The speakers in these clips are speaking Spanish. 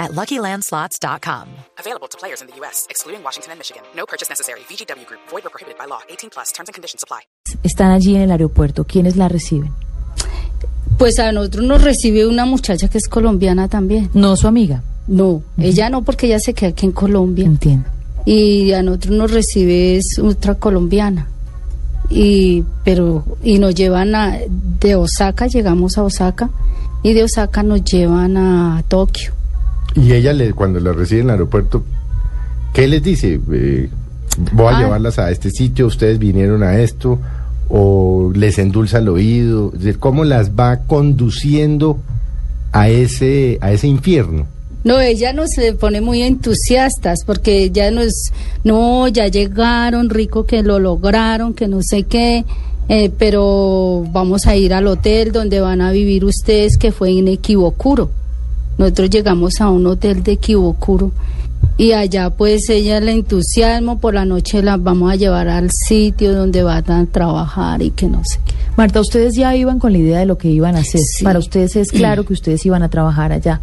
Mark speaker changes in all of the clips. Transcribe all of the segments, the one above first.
Speaker 1: at LuckyLandSlots.com.
Speaker 2: Available to players in the U.S., excluding Washington and Michigan. No purchase necessary. VGW Group. Void or prohibited by law. 18 plus. Terms and conditions apply.
Speaker 3: Están allí en el aeropuerto. ¿Quiénes la reciben?
Speaker 4: Pues a nosotros nos recibe una muchacha que es colombiana también.
Speaker 3: No su amiga.
Speaker 4: No, ella no porque ella se queda aquí en Colombia.
Speaker 3: Entiendo.
Speaker 4: Y a nosotros nos recibe es otra colombiana. Y pero y nos llevan a de Osaka, llegamos a Osaka y de Osaka nos llevan a Tokio.
Speaker 5: Y ella, le, cuando la recibe en el aeropuerto, ¿qué les dice? Eh, voy a
Speaker 4: Ah.
Speaker 5: llevarlas a este sitio, ustedes vinieron a esto, o les endulza el oído, Es decir, ¿cómo las va conduciendo a ese, a ese infierno?
Speaker 4: No, ella nos se pone muy entusiastas porque ella nos, no, ya llegaron, rico que lo lograron, que no sé qué, eh, pero vamos a ir al hotel donde van a vivir ustedes, que fue en Equivocuro. Nosotros llegamos a un hotel de Equivocuro y allá pues ella el entusiasmo, por la noche las vamos a llevar al sitio donde van a trabajar y que no sé qué.
Speaker 3: Marta, ustedes ya iban con la idea de lo que iban a hacer.
Speaker 4: Sí.
Speaker 3: Para ustedes es claro que ustedes iban a trabajar allá.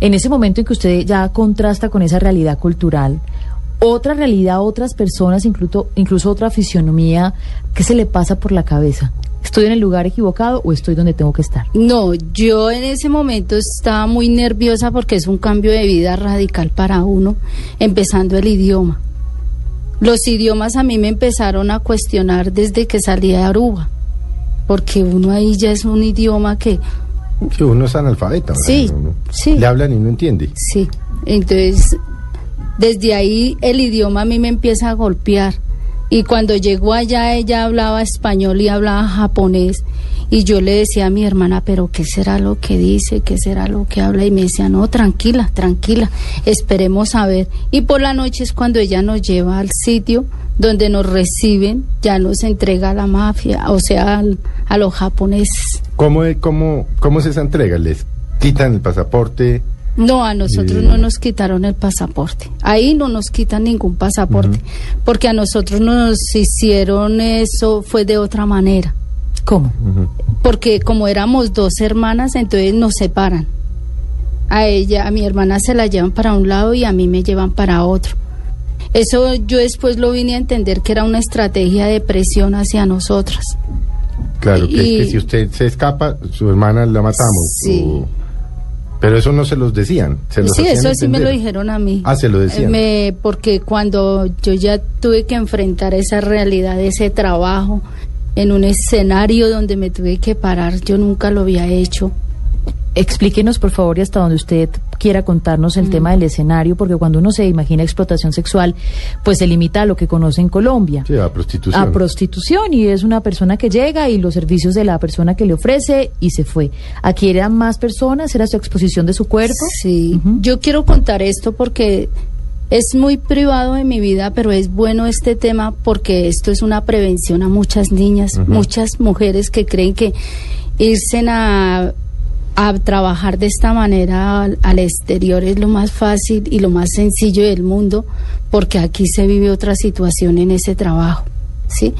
Speaker 3: En ese momento en que usted ya contrasta con esa realidad cultural, otra realidad, otras personas, incluso, incluso otra fisionomía, ¿qué se le pasa por la cabeza? ¿Estoy en el lugar equivocado o estoy donde tengo que estar?
Speaker 4: No, yo en ese momento estaba muy nerviosa porque es un cambio de vida radical para uno, empezando el idioma. Los idiomas a mí me empezaron a cuestionar desde que salí de Aruba, porque uno ahí ya es un idioma que,
Speaker 5: Si uno es analfabeta, ¿verdad?
Speaker 4: Sí,
Speaker 5: Uno-
Speaker 4: sí.
Speaker 5: Le hablan y no entiende.
Speaker 4: sí, entonces desde ahí el idioma a mí me empieza a golpear. Y cuando llegó allá ella hablaba español y hablaba japonés. Y yo le decía a mi hermana, pero ¿qué será lo que dice? ¿Qué será lo que habla? Y me decía, no, tranquila, tranquila, esperemos a ver. Y por la noche es cuando ella nos lleva al sitio donde nos reciben, ya nos entrega a la mafia, o sea, al- a los japoneses.
Speaker 5: ¿Cómo, cómo, ¿Cómo es entrega? ¿Les quitan el pasaporte?
Speaker 4: No, a nosotros
Speaker 5: Eh.
Speaker 4: no nos quitaron el pasaporte. Ahí no nos quitan ningún pasaporte, porque a nosotros nos hicieron eso, fue de otra manera.
Speaker 3: ¿Cómo?
Speaker 4: Porque como éramos dos hermanas, entonces nos separan. A ella, a mi hermana se la llevan para un lado y a mí me llevan para otro. Eso yo después lo vine a entender que era una estrategia de presión hacia nosotras.
Speaker 5: Claro, que es que si usted se escapa, su hermana la matamos.
Speaker 4: Sí.
Speaker 5: o- Pero eso no se los decían. Se los
Speaker 4: Sí, eso sí me lo dijeron a mí.
Speaker 5: Ah, se lo decían.
Speaker 4: Me- porque cuando yo ya tuve que enfrentar esa realidad, ese trabajo, en un escenario donde me tuve que parar, yo nunca lo había hecho.
Speaker 3: Explíquenos, por favor, y hasta donde usted quiera contarnos
Speaker 4: Mm.
Speaker 3: el tema del escenario, porque cuando uno se imagina explotación sexual, pues se limita a lo que conoce en Colombia.
Speaker 5: Sí, a prostitución.
Speaker 3: a prostitución y es una persona que llega y los servicios de la persona que le ofrece y se fue. Aquí eran más personas, era su exposición de su cuerpo.
Speaker 4: Sí, yo quiero contar esto porque es muy privado de mi vida, pero es bueno este tema porque esto es una prevención a muchas niñas, muchas mujeres que creen que irse a, a trabajar de esta manera al, exterior es lo más fácil y lo más sencillo del mundo, porque aquí se vive otra situación en ese trabajo, ¿sí?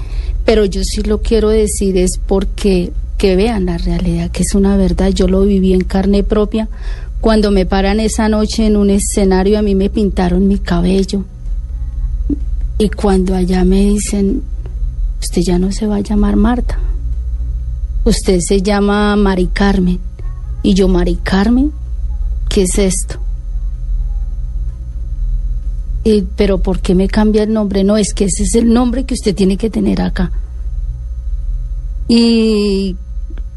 Speaker 4: Pero yo sí lo quiero decir es porque que vean la realidad, que es una verdad, yo lo viví en carne propia. Cuando me paran esa noche en un escenario, a mí me pintaron mi cabello. Y cuando allá me dicen, usted ya no se va a llamar Marta, usted se llama Mari Carmen. Y yo, Mari Carmen, ¿qué es esto? Y, pero ¿por qué me cambia el nombre? No, es que ese es el nombre que usted tiene que tener acá. Y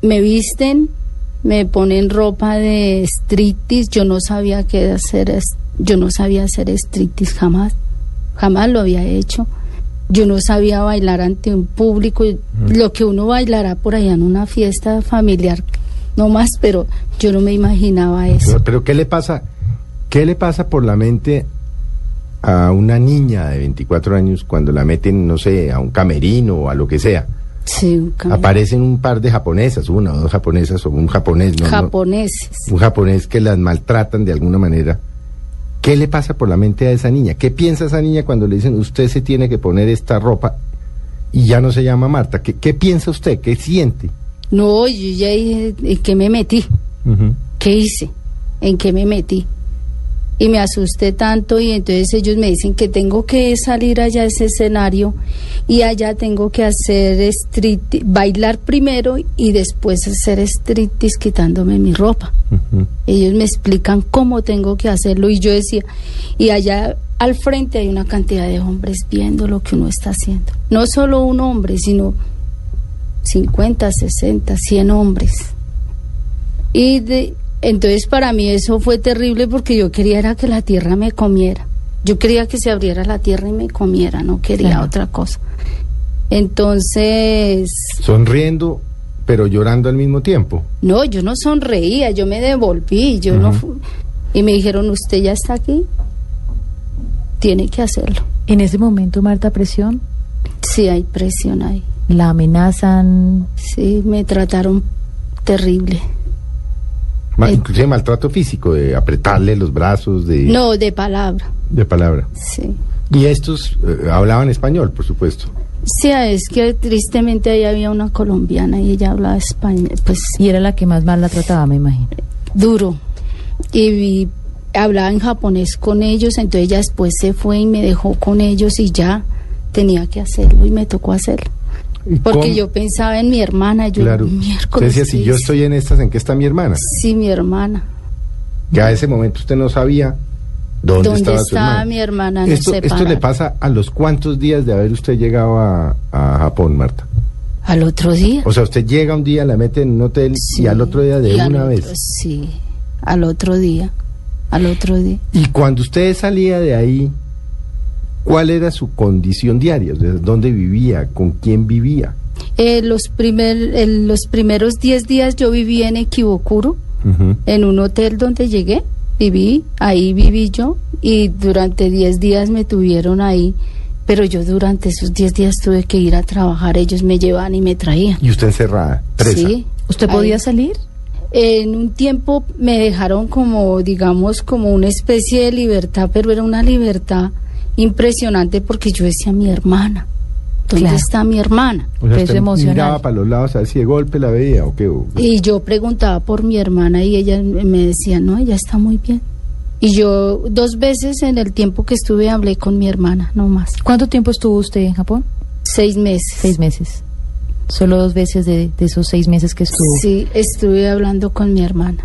Speaker 4: me visten, me ponen ropa de striptease. Yo no sabía qué hacer, yo no sabía hacer striptease jamás, jamás lo había hecho. Yo no sabía bailar ante un público, lo que uno bailará por allá en una fiesta familiar, no más, pero yo no me imaginaba eso.
Speaker 5: Pero ¿qué le pasa? ¿Qué le pasa por la mente a una niña de 24 años cuando la meten, no sé, a un camerino o a lo que sea?
Speaker 4: Sí, un.
Speaker 5: Aparecen un par de japonesas, una o dos japonesas o un japonés, ¿no? no,
Speaker 4: Japoneses.
Speaker 5: un japonés que las maltratan de alguna manera. ¿Qué le pasa por la mente a esa niña? ¿Qué piensa esa niña cuando le dicen usted se tiene que poner esta ropa y ya no se llama Marta? ¿Qué, qué piensa usted? ¿Qué siente?
Speaker 4: No, yo ya dije, ¿en qué me metí? ¿Qué hice? ¿En qué me metí? Y me asusté tanto y entonces ellos me dicen que tengo que salir allá a ese escenario y allá tengo que hacer street, bailar primero y después hacer striptease quitándome mi ropa. Ellos me explican cómo tengo que hacerlo y yo decía, y allá al frente hay una cantidad de hombres viendo lo que uno está haciendo. No solo un hombre, sino 50, 60, 100 hombres. Y de, entonces para mí eso fue terrible porque yo quería era que la tierra me comiera. Yo quería que se abriera la tierra y me comiera, no quería
Speaker 3: Claro.
Speaker 4: otra cosa. Entonces,
Speaker 5: Sonriendo, pero llorando al mismo tiempo.
Speaker 4: no, yo no sonreía, yo me devolví, yo no y me dijeron, "¿Usted ya está aquí? Tiene que hacerlo."
Speaker 3: En ese momento, Marta, presión,
Speaker 4: Sí, hay presión ahí.
Speaker 3: La amenazan.
Speaker 4: Sí, me trataron terrible.
Speaker 5: Ma-
Speaker 4: Eh.
Speaker 5: inclusive maltrato físico, de apretarle los brazos, de,
Speaker 4: No, de palabra.
Speaker 5: de palabra.
Speaker 4: Sí.
Speaker 5: Y estos eh, hablaban español, por supuesto.
Speaker 4: Sí, es que tristemente ahí había una colombiana y ella hablaba español, pues
Speaker 3: Y era la que más mal la trataba, me imagino.
Speaker 4: duro. Y, vi- hablaba en japonés con ellos, entonces ella después se fue y me dejó con ellos y ya tenía que hacerlo y me tocó hacerlo.
Speaker 5: ¿Y
Speaker 4: Porque
Speaker 5: cómo?
Speaker 4: yo pensaba en mi hermana, yo
Speaker 5: Claro. Usted
Speaker 4: miércoles.
Speaker 5: decía, si
Speaker 4: ¿qué
Speaker 5: yo estoy en estas, ¿en qué está mi hermana?
Speaker 4: Sí, mi hermana.
Speaker 5: Que a ese momento usted no sabía dónde,
Speaker 4: ¿Dónde
Speaker 5: estaba su hermana.
Speaker 4: mi hermana?
Speaker 5: Esto, esto le pasa a los cuantos días de haber usted llegado a, a Japón, Marta.
Speaker 4: Al otro día.
Speaker 5: O sea, usted llega un día, la mete en un hotel
Speaker 4: Sí,
Speaker 5: y al otro día de una
Speaker 4: otro-
Speaker 5: vez.
Speaker 4: Sí, al otro día. Al otro día.
Speaker 5: Y cuando usted salía de ahí, ¿cuál era su condición diaria? ¿Dónde vivía? ¿Con quién vivía?
Speaker 4: Eh, los, primer, el- los primeros 10 días yo viví en Equivocuro, en un hotel donde llegué. Viví, ahí viví yo y durante 10 días me tuvieron ahí. Pero yo durante esos 10 días tuve que ir a trabajar. Ellos me llevaban y me traían.
Speaker 5: Y usted encerrada, presa.
Speaker 4: Sí.
Speaker 3: ¿Usted
Speaker 4: ahí.
Speaker 3: podía salir?
Speaker 4: En un tiempo me dejaron como, digamos, como una especie de libertad, pero era una libertad impresionante porque yo decía mi hermana. ¿Dónde
Speaker 3: Claro.
Speaker 4: está mi hermana?
Speaker 5: O sea,
Speaker 3: Peso emocional.
Speaker 5: miraba para los lados a ver si de golpe la veía o qué. o-
Speaker 4: Y yo preguntaba por mi hermana y ella me decía, no, ella está muy bien. Y yo dos veces en el tiempo que estuve hablé con mi hermana, no más.
Speaker 3: ¿Cuánto tiempo estuvo usted en Japón?
Speaker 4: Seis meses.
Speaker 3: Seis meses. Solo dos veces de, de esos seis meses que estuvo.
Speaker 4: Sí, estuve hablando con mi hermana.